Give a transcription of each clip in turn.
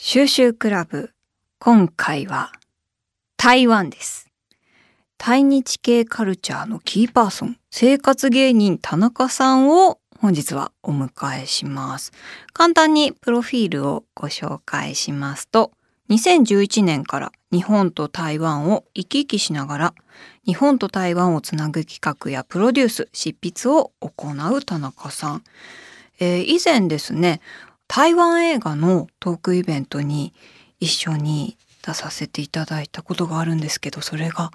収集クラブ今回は台湾です。対日系カルチャーのキーパーソン生活芸人田中さんを本日はお迎えします。簡単にプロフィールをご紹介しますと2011年から日本と台湾を行き来しながら日本と台湾をつなぐ企画やプロデュース執筆を行う田中さん、えー、以前ですね台湾映画のトークイベントに一緒に出させていただいたことがあるんですけどそれが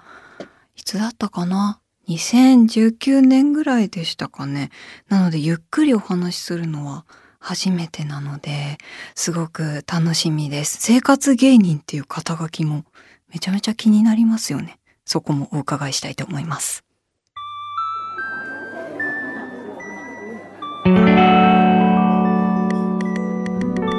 いつだったかな？2019年ぐらいでしたかね。なのでゆっくりお話しするのは初めてなのですごく楽しみです。生活芸人っていう肩書きもめちゃめちゃ気になりますよね。そこもお伺いしたいと思います。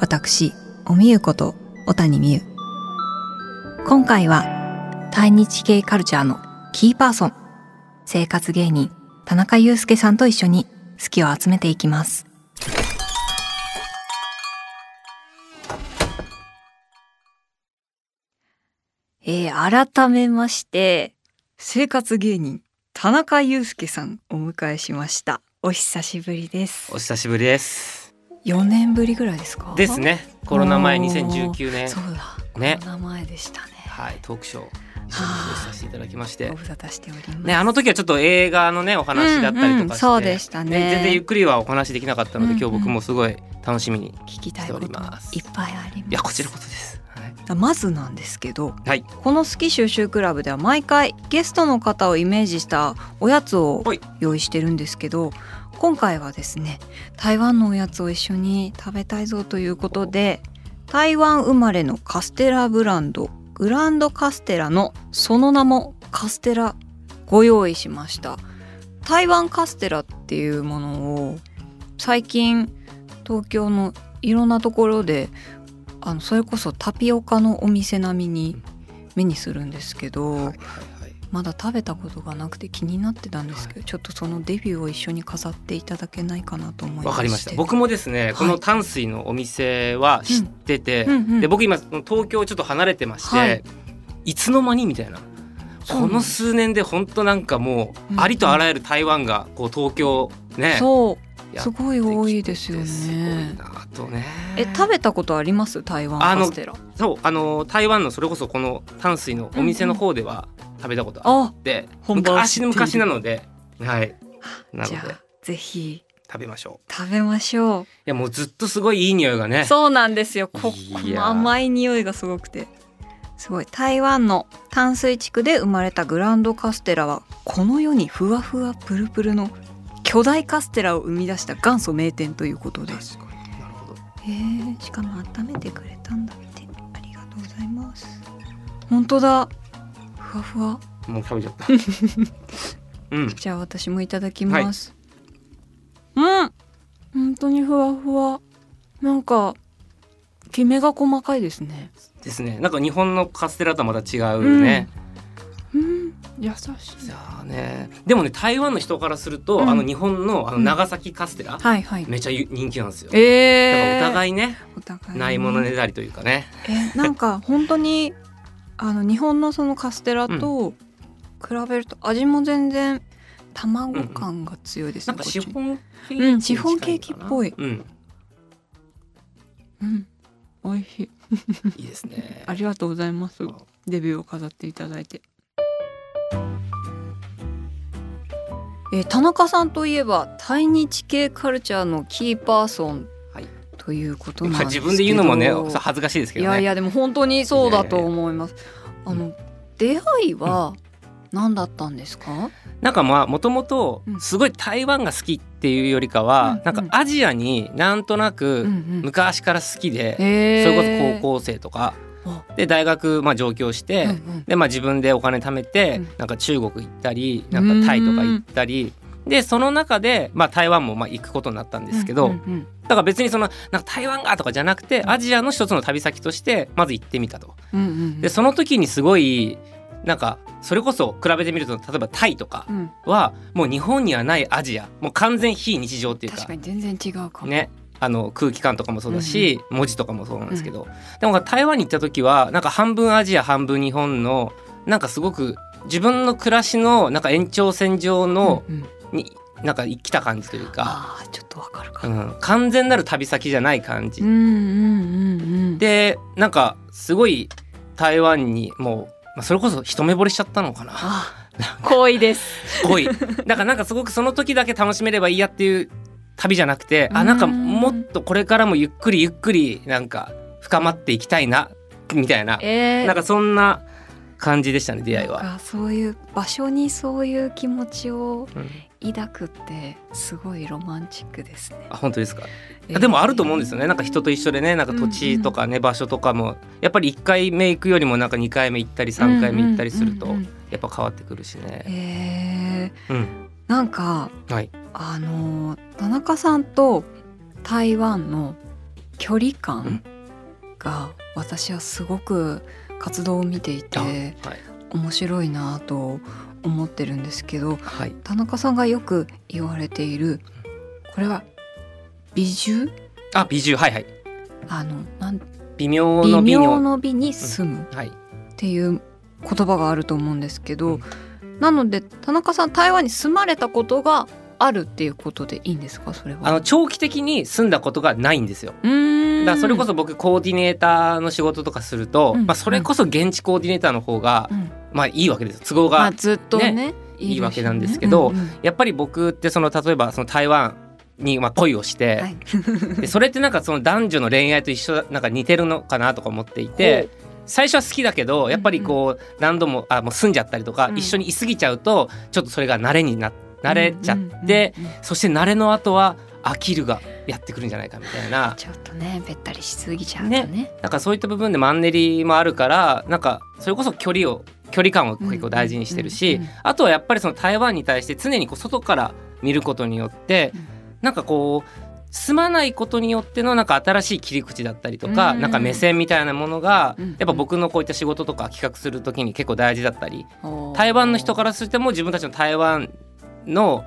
私おみゆこと小谷美優。今回は対日系カルチャーのキーパーソン生活芸人田中祐介さんと一緒に好きを集めていきます。えー、改めまして生活芸人田中祐介さんお迎えしました。お久しぶりです。お久しぶりです4年ぶりぐらいですか？ですね。コロナ前2019年。そうだ。ね。コロナ前でしたね。はい。トークショーさせていただきまして。ご無沙汰しております。ねあの時はちょっと映画のねお話だったりとかして、うんうん、そうでしたね、ね、全然ゆっくりはお話できなかったので、うんうん、今日僕もすごい楽しみに聞きたいこといっぱいあります。いやこちらこそです。まずなんですけど、はい、この「好き収集クラブ」では毎回ゲストの方をイメージしたおやつを用意してるんですけど今回はですね台湾のおやつを一緒に食べたいぞということで台湾生まれのカステラブランドグランドカステラのその名もカステラご用意しました。台湾カステラっていうものを最近東京のいろんなところであのそれこそタピオカのお店並みに目にするんですけど、はい、まだ食べたことがなくて気になってたんですけど、はい、ちょっとそのデビューを一緒に飾っていただけないかなと思いわかりました。僕もですね、はい、この淡水のお店は知ってて、うんうんうん、で僕今東京ちょっと離れてまして、はい、いつの間にみたいな。この数年で本当なんかもうありとあらゆる台湾がこう東京ね、そう。すごい多いですよね。とねえ食べたことあります？台湾カステラ。そうあの台湾のそれこそこの淡水のお店の方では食べたことあって、昔の昔なのではい。なので。ぜひ。食べましょう。食べましょう。いやもうずっとすごいいい匂いがね。そうなんですよ。ここの甘い匂いがすごくて。すごい。台湾の淡水地区で生まれたグランドカステラはこの世にふわふわプルプルの巨大カステラを生み出した元祖名店ということで。す。なるほど。へえ、しかも温めてくれたんだって。ありがとうございます。本当だ。ふわふわ。もう食べちゃった。うん。じゃあ私もいただきます。はい、うん。本当にふわふわ。なんかきめが細かいですね。ですね。なんか日本のカステラとはまた違うね。うんうん優しいいやねでもね台湾の人からすると、うん、あの日本のあの長崎カステラ、うんはいはい、めちゃ人気なんですよ、えー、だからお互いねお互いないものねだりというかねえなんか本当にあの日本のそのカステラと比べると味も全然卵感が強いですね、うん、なんかシフォンケーキ、うん、シフォンケーキっぽい。うん、うん、美味しい。いいですね。ありがとうございます。デビューを飾っていただいて。えー、田中さんといえば対日系カルチャーのキーパーソンということなん自分で言うのもね恥ずかしいですけど、ね、いやいやでも本当にそうだと思います。あの出会いは何だったんですか？なんかまあもともとすごい台湾が好きっていうよりかは、うん、なんかアジアになんとなく昔から好きで、うんうん、それこそ高校生とか。で大学まあ上京して、うんうん、でまあ自分でお金貯めて、うん、なんか中国行ったりなんかタイとか行ったりでその中で、まあ、台湾もまあ行くことになったんですけど、うんうんうん、だから別にそのなんか台湾がとかじゃなくてアジアの一つの旅先としてまず行ってみたと。うんうんうん、でその時にすごいなんかそれこそ比べてみると例えばタイとかはもう日本にはないアジア。もう完全非日常っていうか。確かに全然違うかも。ね。あの空気感とかもそうだし、うん、文字とかもそうなんですけど、うん、でも台湾に行った時はなんか半分アジア半分日本のなんかすごく自分の暮らしのなんか延長線上の、になんか来た感じというか。あちょっとわかるか、うん、完全なる旅先じゃない感じ、でなんかすごい台湾にもうまあ、それこそ一目惚れしちゃったのかな。恋です。恋。だからなんかすごくその時だけ楽しめればいいやっていう旅じゃなくて、あなんかもっとこれからもゆっくりゆっくりなんか深まっていきたいなみたいな、えー、なんかそんな感じでしたね出会いは。そういう場所にそういう気持ちを抱くってすごいロマンチックですね。あ本当ですか？えー、でもあると思うんですよね。なんか人と一緒でね、なんか土地とかね、うんうん、場所とかもやっぱり1回目行くよりもなんか2回目行ったり3回目行ったりするとやっぱ変わってくるしね。えー、うん。なんか、はい、あの田中さんと台湾の距離感が私はすごく活動を見ていて、はい、面白いなと思ってるんですけど、はい、田中さんがよく言われているこれは美獣？あ美獣。はいはい。あのなん微妙の美の美に住むっていう言葉があると思うんですけど、うん、なので田中さん台湾に住まれたことがあるっていうことでいいんですか？それは。あの長期的に住んだことがないんですよ。だからそれこそ僕コーディネーターの仕事とかすると、うん、まあ、それこそ現地コーディネーターの方が、うん、まあいいわけです都合が、ね、まあ、ずっとねいいわけなんですけど、うんうん、やっぱり僕ってその例えばその台湾にまあ恋をして、はい、でそれってなんかその男女の恋愛と一緒なんか似てるのかなとか思っていて。最初は好きだけどやっぱりこう何度もあもう住んじゃったりとか、一緒にいすぎちゃうとちょっとそれが慣れになって慣れちゃって、そして慣れの後は飽きるがやってくるんじゃないかみたいな。ちょっとねべったりしすぎちゃうとね。ね。なんかそういった部分でマンネリもあるからなんかそれこそ距離を距離感を結構大事にしてるし、あとはやっぱりその台湾に対して常にこう外から見ることによって、うん、なんかこう住まないことによってのなんか新しい切り口だったりとか、うん、なんか目線みたいなものが、うん、やっぱ僕のこういった仕事とか企画する時に結構大事だったり、台湾の人からするとも自分たちの台湾の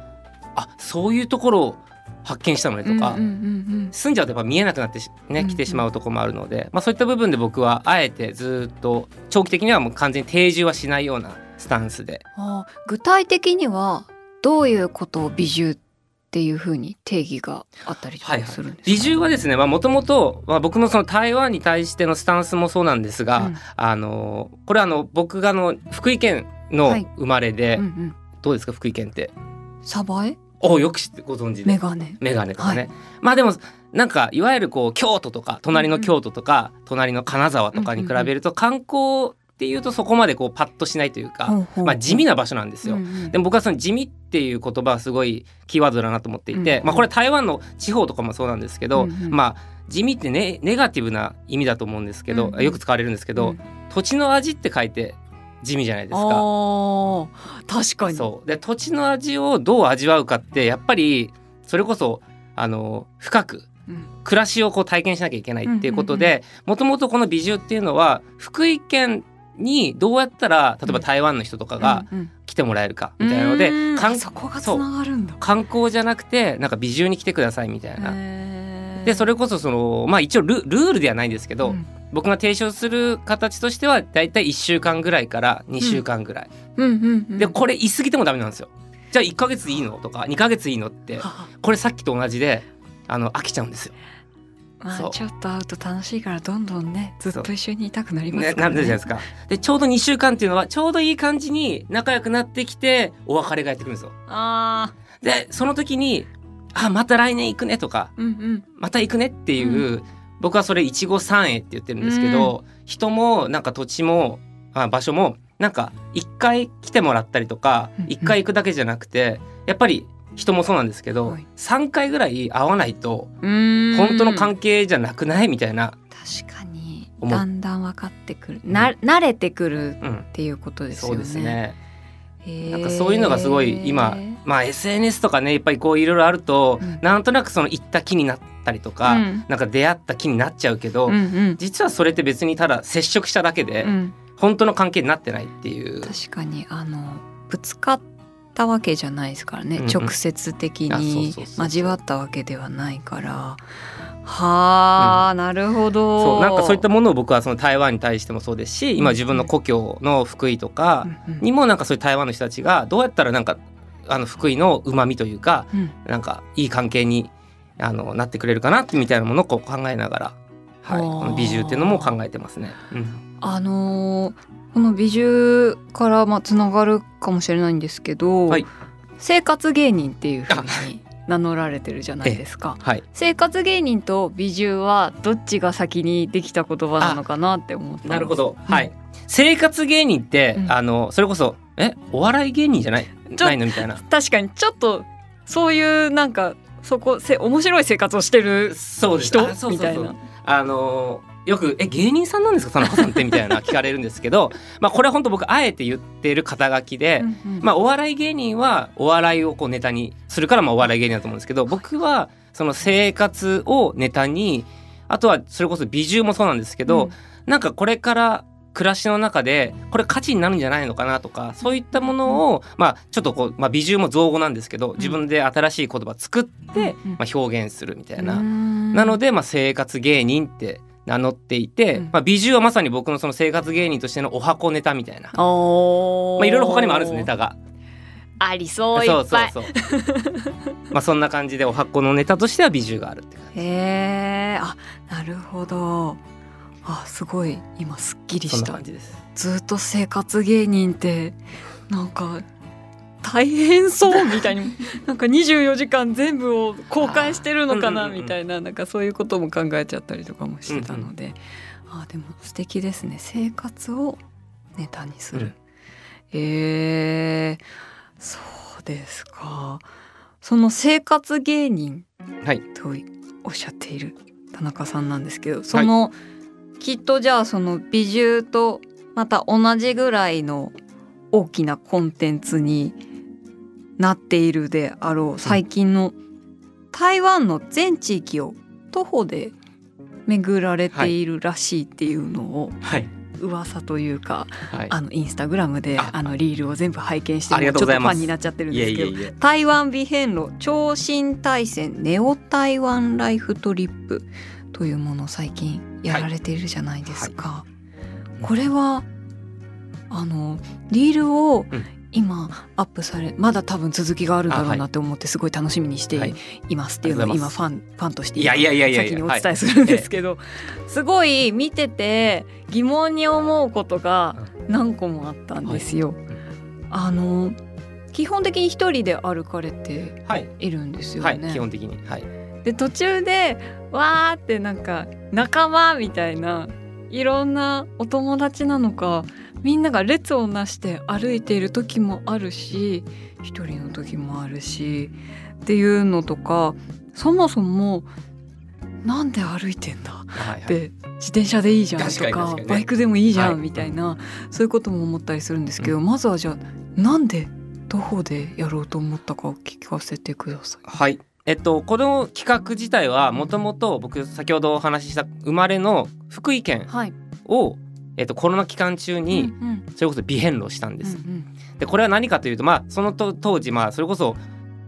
あそういうところを発見したのねとか、住んじゃうとやっぱ見えなくなってね来てしまうところもあるので、まあ、そういった部分で僕はあえてずっと長期的にはもう完全に定住はしないようなスタンスで。具体的にはどういうことを美獣っていうふうに定義があったりとかするんですか、はいはい、美獣はですねもともと僕のその台湾に対してのスタンスもそうなんですが、うん、あのこれはあの僕がの福井県の生まれで、はいうんうん、どうですか福井県って？サバエ？およく知ってご存知で。メガネ。メガネとかね、はい、まあでもなんかいわゆるこう京都とか隣の京都とか、うん、隣の金沢とかに比べると観光っていうとそこまでこうパッとしないというか、まあ、地味な場所なんですよ、うんうん、でも僕はその地味っていう言葉はすごいキーワードだなと思っていて、うんうん、まあ、これ台湾の地方とかもそうなんですけど、うんうん、まあ地味ってねネガティブな意味だと思うんですけど、うんうん、よく使われるんですけど、うん、土地の味って書いて地味じゃないですか。確かに。そう。で土地の味をどう味わうかってやっぱりそれこそあの深く暮らしをこう体験しなきゃいけないっていうことでもともとこの美獣っていうのは福井県にどうやったら例えば台湾の人とかが来てもらえるかみたいなので、うん。うん、そこがつながるんだ。観光じゃなくてなんか美獣に来てくださいみたいな。でそれこそそのまあ一応ルルールではないんですけど、うん僕が提唱する形としてはだいたい1週間ぐらいから2週間ぐらい、でこれ言い過ぎてもダメなんですよ。じゃあ1か月いいのとか2か月いいのってこれさっきと同じであの飽きちゃうんですよ。まあ、ちょっと会うと楽しいからどんどんねずっと一緒にいたくなりますからね。ねなんじゃないですか。でちょうど2週間っていうのはちょうどいい感じに仲良くなってきてお別れがやってくるんですよ。あでその時に「あまた来年行くね」とか、うんうん、また行くね」っていう、うん、僕はそれいちご三栄って言ってるんですけど、うん、人もなんか土地もあ場所もなんか一回来てもらったりとか一回行くだけじゃなくてやっぱり人もそうなんですけど、はい、3回ぐらい会わないと本当の関係じゃなくないみたいな。確かに。だんだん分かってくる。な、慣れてくるっていうことですよね。うん、そうですね。なんかそういうのがすごい今、まあ、SNS とかねいっぱいこういろいろあると、うん、なんとなくその行った気になったりとか、うん、なんか出会った気になっちゃうけど、うんうん、実はそれって別にただ接触しただけで、うん、本当の関係になってないっていう。確かにあのぶつかったわけじゃないですからね、うんうん、直接的に交わったわけではないから。はあ、うん、なるほど。そうなんかそういったものを僕はその台湾に対してもそうですし今自分の故郷の福井とかにもなんかそういう台湾の人たちがどうやったらなんかあの福井のうまみというか、うん、なんかいい関係にあのなってくれるかなってみたいなものをこう考えながら、はい、この美獣っていうのも考えてますね。うん、あのーこの美獣からまあつながるかもしれないんですけど、はい、生活芸人っていうふうに名乗られてるじゃないですか、はい、生活芸人と美獣はどっちが先にできた言葉なのかなって思ったなるほど、はい。生活芸人って、うん、あのそれこそえお笑い芸人じゃない？ないの？みたいな。確かにちょっとそういうなんかそこせ面白い生活をしてる人？みたいな。あのよく「え芸人さんなんですか？田中さんって」みたいな聞かれるんですけど まあこれは本当僕あえて言ってる肩書きで、うんうん、まあ、お笑い芸人はお笑いをこうネタにするからまあお笑い芸人だと思うんですけど僕はその生活をネタにあとはそれこそ美獣もそうなんですけど、うん、なんかこれから暮らしの中でこれ価値になるんじゃないのかなとかそういったものを、まあ、ちょっとこう、まあ、美獣も造語なんですけど自分で新しい言葉作って、まあ、表現するみたいな。なので、まあ、生活芸人って名乗っていて、うん、まあ、美獣はまさに僕のその生活芸人としてのお箱ネタみたいな。まあいろいろ他にもあるんですネタが。ありそうそうそうそう。まあそんな感じでお箱のネタとしては美獣があるって感じ。へえあなるほどあすごい今すっきりした。ずっと生活芸人ってなんか大変そうみたいに なんか24時間全部を公開してるのかなみたいななんかそういうことも考えちゃったりとかもしてたので、うんうん、あでも素敵ですね。生活をネタにする。うん、えー、そうですか。その生活芸人とおっしゃっている田中さんなんですけど、その、はい、きっとじゃあその美獣とまた同じぐらいの大きなコンテンツになっているであろう。最近の台湾の全地域を徒歩で巡られているらしいっていうのを、はい、噂というか、はい、あのインスタグラムであのリールを全部拝見してちょっとファンになっちゃってるんですけど台湾美遍路超新大戦ネオ台湾ライフトリップというものを最近やられているじゃないですか。はい、これはあのリールを今アップされまだ多分続きがあるんだろうなって思ってすごい楽しみにしてい。ますっていうのを今ファンファンとして先にお伝えするんですけどすごい見てて疑問に思うことが何個もあったんですよ。あの基本的に一人で歩かれてい。るんですよね。基本的に、はい、で途中でわーってなんか仲間みたいないろんなお友達なのかみんなが列をなして歩いている時もあるし一人の時もあるしっていうのとかそもそもなんで歩いてんだ、はいはい、で自転車でいいじゃんとか、ね、バイクでもいいじゃん、みたいなそういうことも思ったりするんですけど、うん、まずはじゃあなんで徒歩でやろうと思ったかを聞かせてください。はいえっと、この企画自体はもともと僕先ほどお話しした生まれの福井県をえっと、コロナ期間中にそれこそ微変路したんです。うんうん、でこれは何かというと、まあ、その当時、まあ、それこそ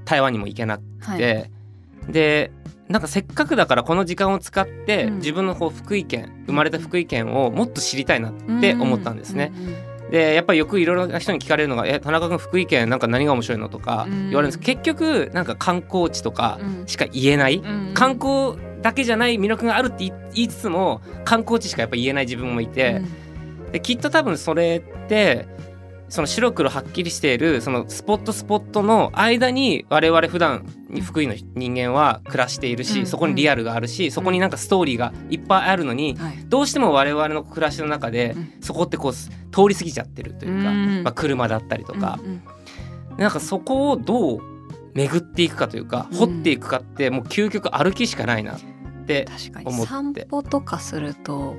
台湾にも行けなくて、はい、でなんかせっかくだからこの時間を使って、自分のこう福井県生まれた福井県をもっと知りたいなって思ったんですね。でやっぱりよくいろいろな人に聞かれるのが「え田中君福井県なんか何が面白いの?」とか言われるんです。結局なんか観光地とかしか言えない、観光だけじゃない魅力があるって言いつつも観光地しかやっぱ言えない自分もいて、うん、できっと多分それってその白黒はっきりしているそのスポットスポットの間に我々普段に福井の人間は暮らしているし、うんそこにリアルがあるし、そこになんかストーリーがいっぱいあるのに、はいどうしても我々の暮らしの中で、うん。そこってこう通り過ぎちゃってるというか、うん。まあ、車だったりとか、うんうん。なんかそこをどう巡っていくかというか、うん。掘っていくかってもう究極歩きしかないなって思って。に。散歩とかすると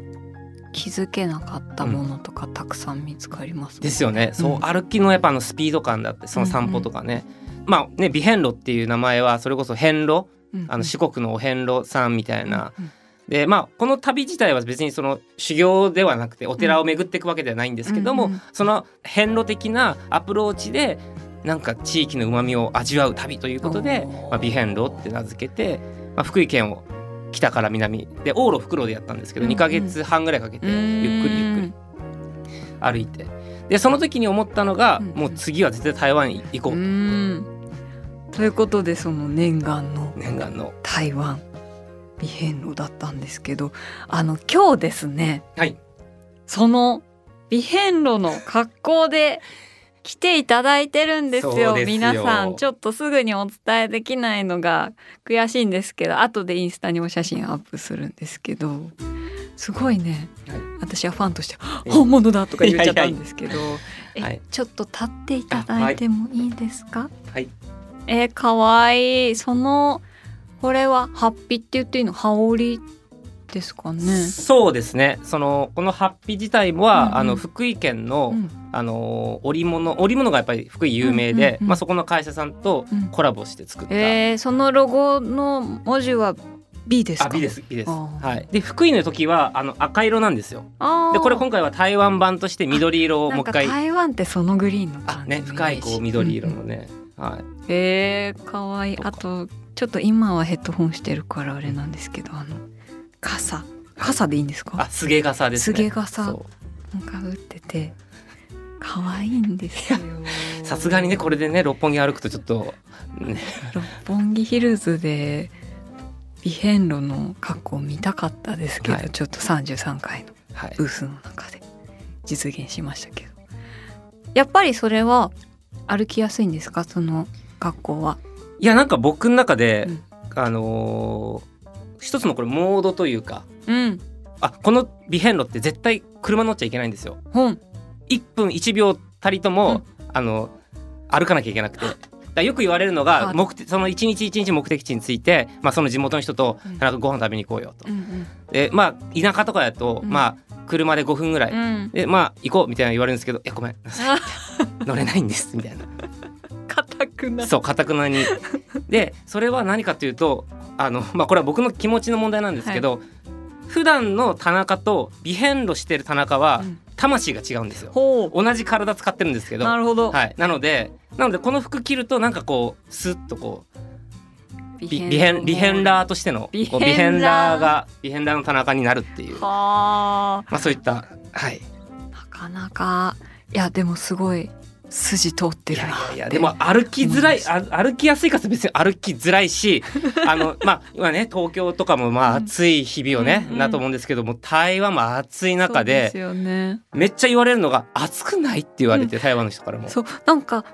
気づけなかったものとかたくさん見つかりますもんですよね、そううん歩きのやっぱあのスピード感だってその散歩とかね、まあね「美遍路」っていう名前はそれこそ遍路？うんうん。あの四国のお遍路さんみたいな、うんでまあこの旅自体は別にその修行ではなくてお寺を巡っていくわけではないんですけども、うんうんその遍路的なアプローチでなんか地域の旨味を味わう旅ということでおー「まあ、美遍路」って名付けて、まあ、福井県を北から南。で往路袋でやったんですけど、うんうん。2ヶ月半ぐらいかけてゆっくりゆっくり。歩いて。でその時に思ったのが、うん。うんもう次は絶対台湾行こう、うん。ということでその念願の念願の。台湾美遍路だったんですけどあの今日ですね。はい。その美遍路の格好で来ていただいてるんですよ。皆さんちょっとすぐにお伝えできないのが悔しいんですけど後でインスタにお写真アップするんですけどすごいね、はい。私はファンとして「え本物だ!」とか言っちゃったんですけどえ、はい。ちょっと立っていただいてもいいですか、はい。えー、かわいい。そのこれはハッピって言っていいの？羽織ですかね。そうですね。そのこのハッピー自体は、うんうん。あの福井県の、うん。あの織物織物がやっぱり福井有名で、うんうんうんまあ、そこの会社さんとうん。コラボして作った、えー、そのロゴの文字は B ですか？あ美です美です。はい。で福井の時はあの赤色なんですよ。でこれ今回は台湾版として緑色をもう一回。台湾ってそのグリーンのあ感じね深いこう緑色うんうん。のね、はい。えー、かわい。あとちょっと今はヘッドホンしてるからあれなんですけどあの傘。傘でいいんですか？あすげ傘ですね。すげ傘。んか打ってて。可愛いんですよ。さすがにねこれでね六本木歩くとちょっとね。六本木ヒルズで美遍路の格好見たかったですけど、はい。ちょっと33回のはい。ブースの中で実現しましたけど。やっぱりそれは歩きやすいんですか？その格好は。いやなんか僕の中で、うん。あのー一つのこれモードというかうん。あこの美遍路って絶対車乗っちゃいけないんですよ。本1分1秒たりとも、あの歩かなきゃいけなくて。だよく言われるのがあ。目的その一日一日目的地について、まあ、その地元の人とうん。なんかご飯食べに行こうよと。うんうん。でまあ田舎とかだと、うん。まあ車で5分ぐらい、うん。でまあ行こうみたいな言われるんですけど「いやごめん。あ 乗れないんです」みたいな。硬くなそうかたくなに。でそれは何かというとあの、まあ、これは僕の気持ちの問題なんですけど、普段の田中と美遍路してる田中はうん。魂が違うんですよ。ほ同じ体使ってるんですけうど、なるほど、はい、なのでなのでこの服着るとなんかこうスッとこう美ビビヘンリヘンラーとしてのビヘンラー。がビヘンラーの田中になるっていう、まはあ。あ、そういったはい。なかなか。いやでもすごい筋通っていやいるなやいやでも歩きづらい歩きやすいかって別に歩きづらいし あのまあ今ね東京とかもまあうん。暑い日々をね、うんうんだと思うんですけども台湾も暑い中でね。めっちゃ言われるのが暑くないって言われて、台湾の人からも。そうなんか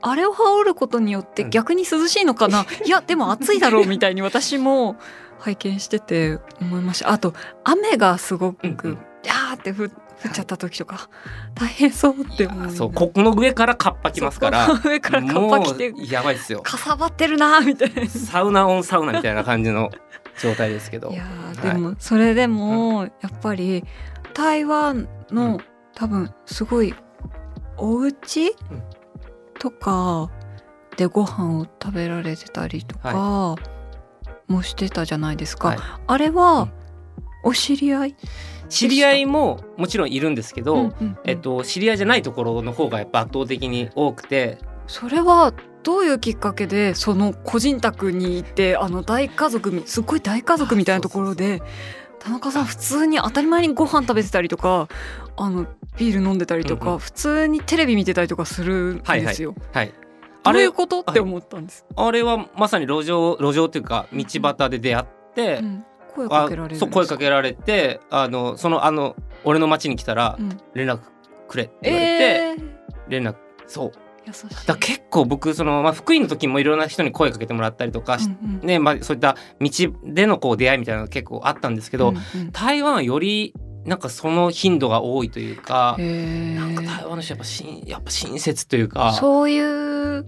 あれを羽織ることによってうん。逆に涼しいのかな、いやでも暑いだろうみたいに私も 拝見してて思いました。あと雨がすごく、うんうん。って降降っちゃった時とか大変そうって思うそうここの上からカッパきますから上からカッパ着てやばいですよ。かさばってるなみたいな。サウナオンサウナみたいな感じの状態ですけど。いやーはい。でもそれでもやっぱり台湾の多分すごいお家うん。とかでご飯を食べられてたりとかもしてたじゃないですか、はい。あれうん。はお知り合い？知り合いももちろんいるんですけど、うんうんうん。えっと、知り合いじゃないところの方がやっぱ圧倒的に多くて。それはどういうきっかけでその個人宅に行ってあの大家族みすっごい大家族みたいなところで田中さん普通に当たり前にご飯食べてたりとかあのビール飲んでたりとか、うんうん。普通にテレビ見てたりとかするんですよ。はいどあれういうことって思ったんです？あれはまさに路上路上っていうか道端で出会って、うん声かあけられそう声かけられてあのそのあの俺の町に来たらうん。連絡くれって言われて、えー。連絡そう。だ結構僕その、まあ、福井の時もいろんな人に声かけてもらったりとかし、うんうん。ねまあ、そういった道でのこう出会いみたいなのが結構あったんですけど、うんうん。台湾はよりなんかその頻度が多いというか、なんか台湾の人やっぱしんやっぱ親切というか。そういう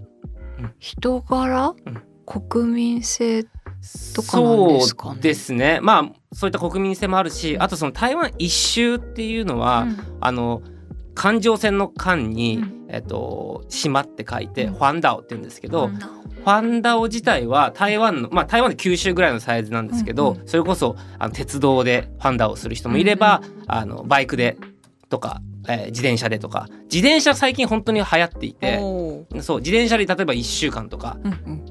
人柄、うん。国民性とかなんですかね。そうですね。まあそういった国民性もあるしあとその台湾一周っていうのは、うん。あの環状線の間に、うん。えっと島って書いて、うん。ファンダオって言うんですけど、うんファンダオ自体は台湾のまあ台湾で九州ぐらいのサイズなんですけど、うん。うそれこそあの鉄道でファンダオをする人もいれば、あのバイクでとか、えー自転車でとか。自転車最近本当に流行っていて。そう自転車で例えば1週間とか。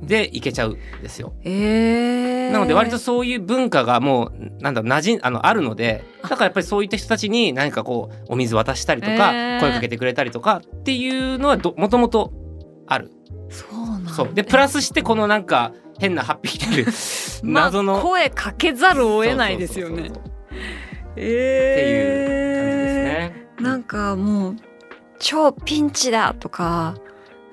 で行けちゃうんですよ。えー、なので割とそういう文化がもうなんだろう馴染んあのあるのでだからやっぱりそういった人たちに何かこうお水渡したりとか、えー。声かけてくれたりとかっていうのはどもともとある。そうなんだ。そう。でプラスしてこのなんか変なハッピー 謎の、まあ、声かけざるを得ないですよね。えっていうなんかもう超ピンチだとか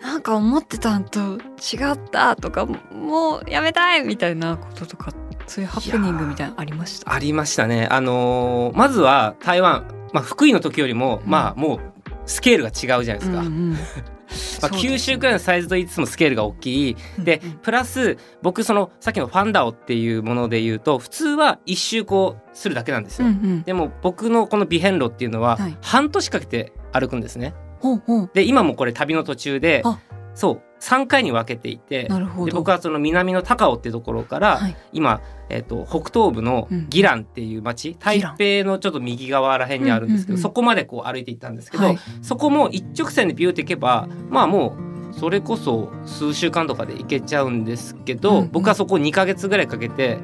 なんか思ってたんと違ったとかもうやめたいみたいなこととかそういうハプニングみたいなのありました？ありましたね。あのーまずは台湾、まあ、福井の時よりも、うんまあもうスケールが違うじゃないですか。うんうんまあ、九州くらいのサイズと言いつつもスケールが大きい。でうん。プラス僕そのさっきのファンダオっていうもので言うと普通は一周こうするだけなんですよ。うんうん。でも僕のこのビヘンロっていうのははい。半年かけて歩くんですね。ほうほう。で今もこれ旅の途中であ。そう3回に分けていてで僕はその南の高尾っていうところから、はい。今、えっと北東部のうん。ギランっていう町、台北のちょっと右側らへんにあるんですけど、うんうんうん。そこまでこう歩いていったんですけど、はい。そこも一直線でビューって行けばまあもうそれこそ数週間とかで行けちゃうんですけど、うんうん。僕はそこ2ヶ月ぐらいかけて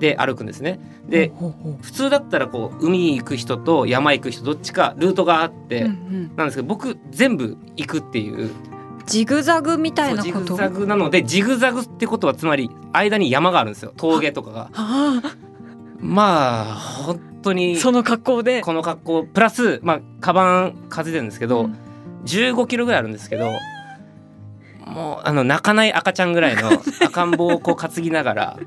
で歩くんですね。で普通だったらこう海行く人と山行く人どっちかルートがあって、ううんうん。なんですけど僕全部行くっていうジグザグみたいなジグザグなのでジグザグってことはつまり間に山があるんですよ。峠とかが。あまあ本当あにその格好で？この格好。プラスまあカバン担いでるんですけど、うん。15キロぐらいあるんですけどもうあの泣かない赤ちゃんぐらいの赤ん坊をこう担ぎながら。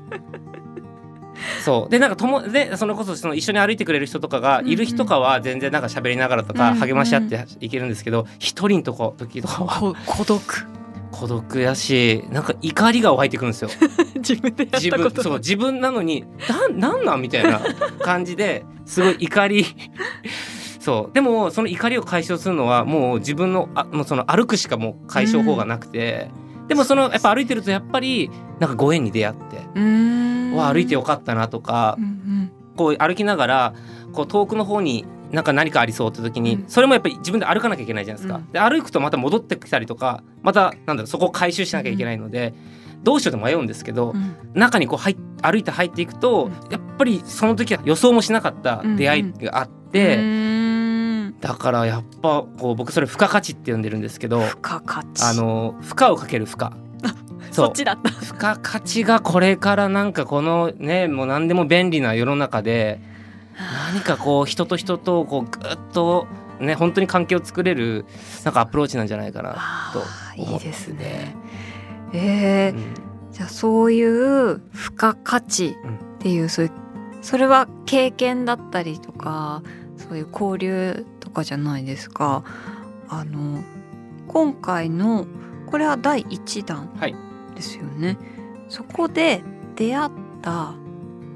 そう。でなんかともでそのこそその一緒に歩いてくれる人とかがいる日とかは全然なんか喋りながらとかうんうん。励まし合っていけるんですけど一人のとこ時とかは。こ 孤独。孤独やしなんか怒りが湧いてくるんですよ。自分でや自ったこと。分そう自分なのになんなんなんみたいな感じですごい怒り。そう。でもその怒りを解消するのはもう自分のあもうその歩くしかもう解消法がなくて、でもそのやっぱ歩いてるとやっぱりなんかご縁に出会って、わ歩いてよかったなとかうんうん。こう歩きながらこう遠くの方になんか何かありそうって時に、うん。それもやっぱり自分で歩かなきゃいけないじゃないですか。うん。で歩くとまた戻ってきたりとかまたなんだろうそこを回収しなきゃいけないので、どうしようと迷うんですけど、うん。中にこう入っ歩いて入っていくと、うん。やっぱりその時は予想もしなかった出会いがあって、うーんだからやっぱこう僕それ付加価値って呼んでるんですけど付加価値。あの負荷をかける負荷。そっちだった。付加価値がこれからなんかこのねもう何でも便利な世の中で何かこう人と人とこうぐっとね本当に関係を作れるなんかアプローチなんじゃないかな。あとー思いいですね。えーうん。じゃあそういう付加価値っていうそういうそれは経験だったりとかそういう交流とかじゃないですか。あの今回のこれは第1弾はい。ですよね、そこで出会った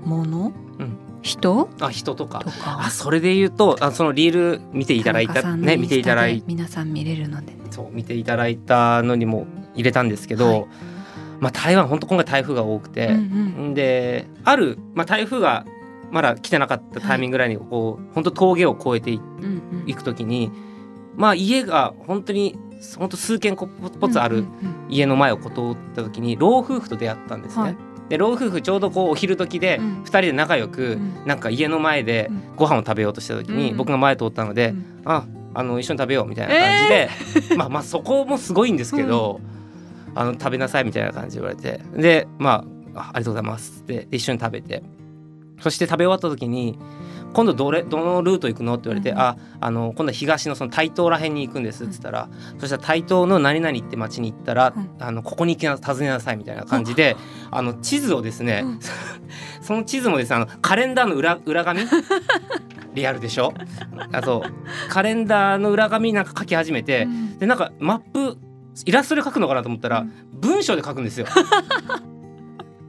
もの、うん。人？あ人とか。あそれで言うとあそのリール見ていただいたね見ていただい皆さん見れるのでね。そう見ていただいたのにも入れたんですけど、はい。まあ台湾本当今回台風が多くて、うんうん。である、まあ、台風がまだ来てなかったタイミングぐらいにこう、本当峠を越えていうんうんいく時にまあ家が本当に本当数軒こポツあるうんうん家の前をこう通った時に老夫婦と出会ったんですね。はい。で老夫婦ちょうどこうお昼時でうん。2人で仲良くうん。なんか家の前でうん。ご飯を食べようとした時にうん。僕が前通ったのでうん「ああの一緒に食べよう」みたいな感じで、まあまあそこもすごいんですけど、あの食べなさいみたいな感じで言われて。でまああありがとうございますってで一緒に食べてそして食べ終わった時に今度どれどのルート行くの?」って言われて「うん、ああの今度は東のその台東ら辺に行くんです」っつったら、うん、そしたら台東の何々って町に行ったら、うん、あのここに行きな訪ねなさいみたいな感じで、あの地図をですね、その地図もですねあのカレンダーの裏裏紙？リアルでしょ？あとカレンダーの裏紙なんか書き始めて、でなんかマップイラストで書くのかなと思ったら、文章で書くんですよ。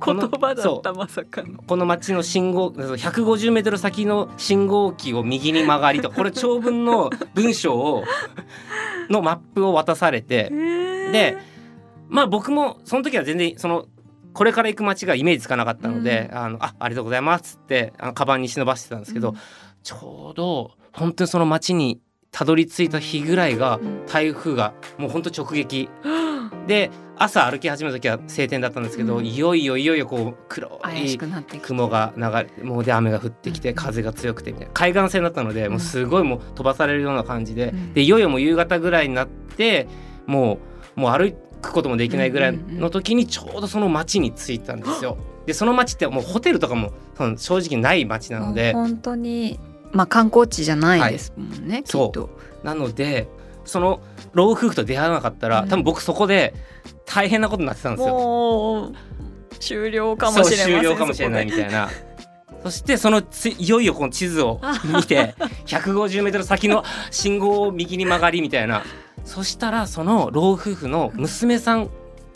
言葉だったまさかの。この町の信号150メートル先の信号機を右に曲がりと これ長文の文章をのマップを渡されてでまあ僕もその時は全然そのこれから行く街がイメージつかなかったので「うん、あのあありがとうございます」ってあのカバンに忍ばしてたんですけど、うん、ちょうど本当にその街にたどり着いた日ぐらいが台風がもう本当直撃。で朝歩き始めた時は晴天だったんですけど、うん、いよいよいよいよこう黒い雲が流れもうで雨が降ってきて風が強くてみたいな。海岸線だったのでもうすごいもう飛ばされるような感じで,、でいよいよもう夕方ぐらいになってもうもう歩くこともできないぐらいの時にちょうどその町に着いたんですよ。でその町ってもうホテルとかも正直ない町なので。本当にまあ観光地じゃないですもんね、はい、そう。なのでその老夫婦と出会わなかったら、うん、多分僕そこで大変なことになってたんですよ。終了かもしれない終了かもしれないみたいな。そしてそのいよいよこの地図を見て 150m 先の信号を右に曲がりみたいなそしたらその老夫婦の娘さん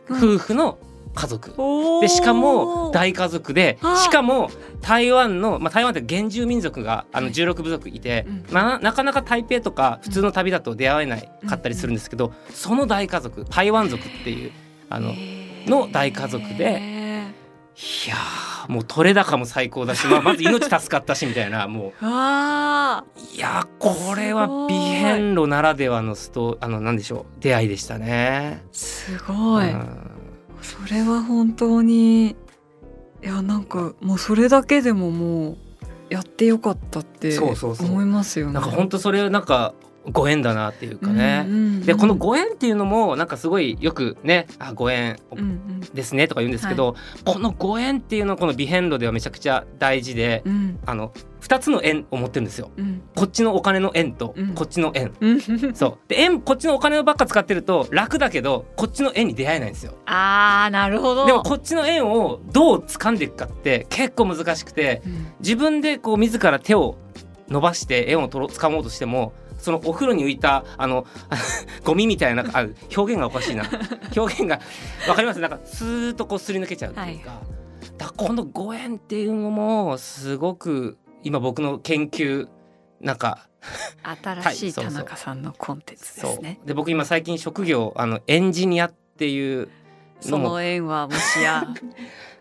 夫婦の家族。でしかも大家族でしかも台湾の、まあ、台湾って原住民族があの16部族いて、まあ、なかなか台北とか普通の旅だと出会えないかったりするんですけど、その大家族台湾族っていうあのの大家族で。いやもう取れ高も最高だし、まあ、まず命助かったしみたいなもう。いやこれは美遍路ならではのストあの何でしょう出会いでしたね。すごい、うんそれは本当にいやなんかもうそれだけでももうやってよかったって思いますよね。なんか本当それなんかご縁だなっていうかね、うんうんうん、でこのご縁っていうのもなんかすごいよくねあご縁ですねとか言うんですけど、うんうん、このご縁っていうのはこの美遍路ではめちゃくちゃ大事で、うん、あの2つの円を持ってるんですよ、うん、こっちのお金の円とこっちの円、うん、そう。で円こっちのお金ばっか使ってると楽だけどこっちの円に出会えないんですよ。あーなるほど。でもこっちの円をどう掴んでいくかって結構難しくて、自分でこう自ら手を伸ばして円を取ろ掴もうとしてもそのお風呂に浮いたあの ゴミみたいなあ表現がおかしいな。表現がわかります？なんかスーッとこうすり抜けちゃうっていうか、はい、だこのご縁っていうのもすごく今僕の研究なんか新しい田中さんのコンテンツですね。で僕今最近職業あのエンジニアっていうその縁はもしや。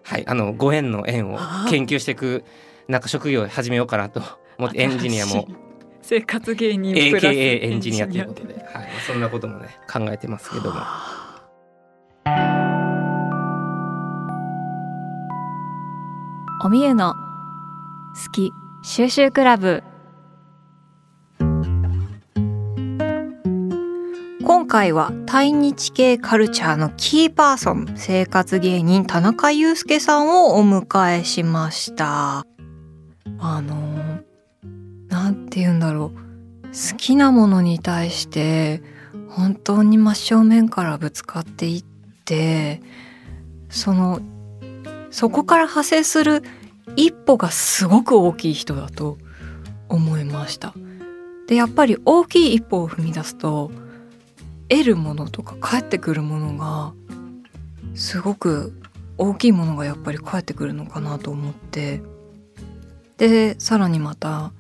はいあのご縁の縁を研究していくなんか職業を始めようかなと思ってエンジニアも生活芸人 AKA エンジニアということで、はい、そんなこともね考えてますけども。おみゆの好き収集クラブ。今回は対日系カルチャーのキーパーソン生活芸人田中裕介さんをお迎えしました。あのなんて言うんだろう。好きなものに対して本当に真正面からぶつかっていってそのそこから派生する一歩がすごく大きい人だと思いました。でやっぱり大きい一歩を踏み出すと得るものとか返ってくるものがすごく大きいものがやっぱり返ってくるのかなと思って。でさらにまた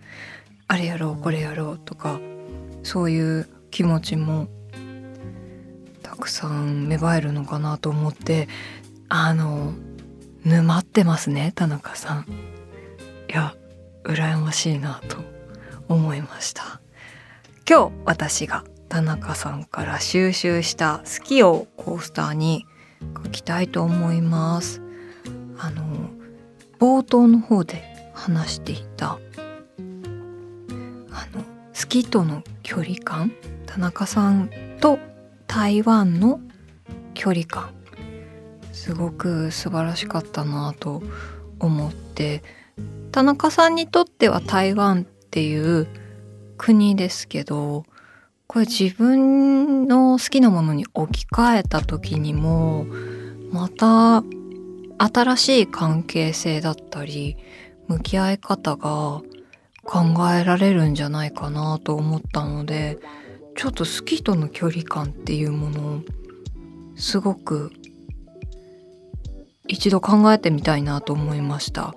あれやろうこれやろうとかそういう気持ちもたくさん芽生えるのかなと思ってあの沼ってますね田中さん。いや羨ましいなと思いました。今日私が田中さんから収集した好きをコースターに書きたいと思います。あの冒頭の方で話していた好きとの距離感。田中さんと台湾の距離感。すごく素晴らしかったなと思って。田中さんにとっては台湾っていう国ですけどこれ自分の好きなものに置き換えた時にもまた新しい関係性だったり向き合い方が考えられるんじゃないかなと思ったのでちょっと好きとの距離感っていうものをすごく一度考えてみたいなと思いました。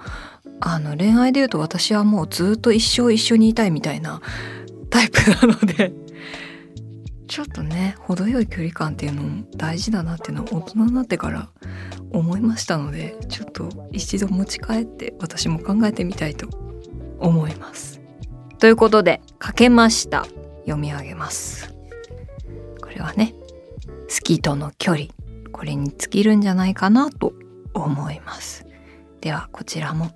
あの恋愛で言うと私はもうずっと一生一緒にいたいみたいなタイプなのでちょっとね程よい距離感っていうのも大事だなっていうのは大人になってから思いましたのでちょっと一度持ち帰って私も考えてみたいと思います。ということで書けました読み上げます。これはね好きとの距離これに尽きるんじゃないかなと思います。ではこちらも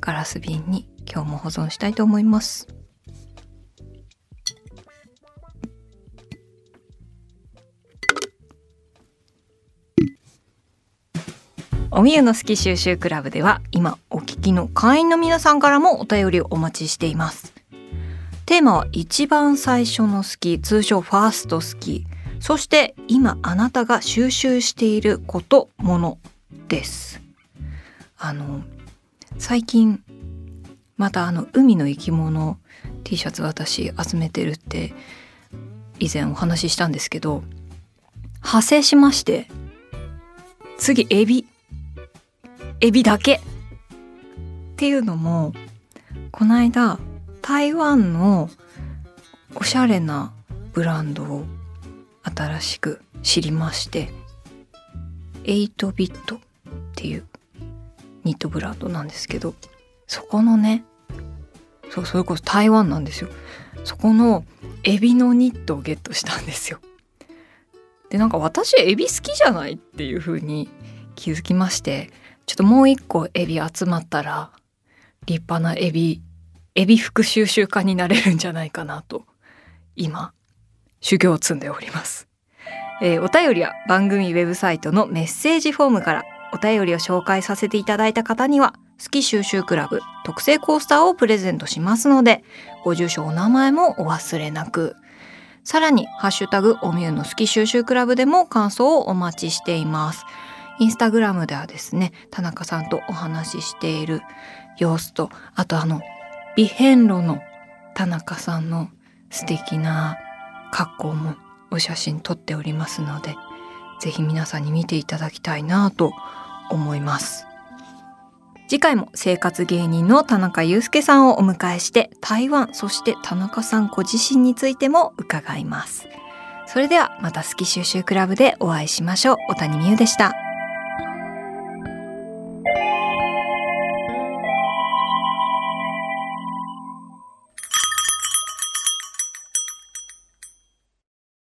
ガラス瓶に今日も保存したいと思います。おみゆの好き収集クラブでは今お聞きの会員の皆さんからもお便りをお待ちしています。テーマは一番最初の好き通称ファースト好き。そして今あなたが収集していることものです。あの最近またあの海の生き物 T シャツ私集めてるって以前お話ししたんですけど派生しまして次エビ。エビだけ。っていうのもこの間台湾のおしゃれなブランドを新しく知りまして8ビットっていうニットブランドなんですけどそこのねそうそれこそ台湾なんですよ。そこのエビのニットをゲットしたんですよ。でなんか私エビ好きじゃないっていう風に気づきましてちょっともう一個エビ集まったら立派なエビエビ服収集家になれるんじゃないかなと今修行を積んでおります、えー、お便りは番組ウェブサイトのメッセージフォームからお便りを紹介させていただいた方には好き収集クラブ特製コースターをプレゼントしますのでご住所お名前もお忘れなく。さらにハッシュタグおみゆの好き収集クラブでも感想をお待ちしています。インスタグラムではですね田中さんとお話ししている様子とあとあのビヘンロの田中さんの素敵な格好もお写真撮っておりますのでぜひ皆さんに見ていただきたいなと思います。次回も生活芸人の田中祐介さんをお迎えして台湾そして田中さんご自身についても伺います。それではまた好き収集クラブでお会いしましょう。小谷美優でした。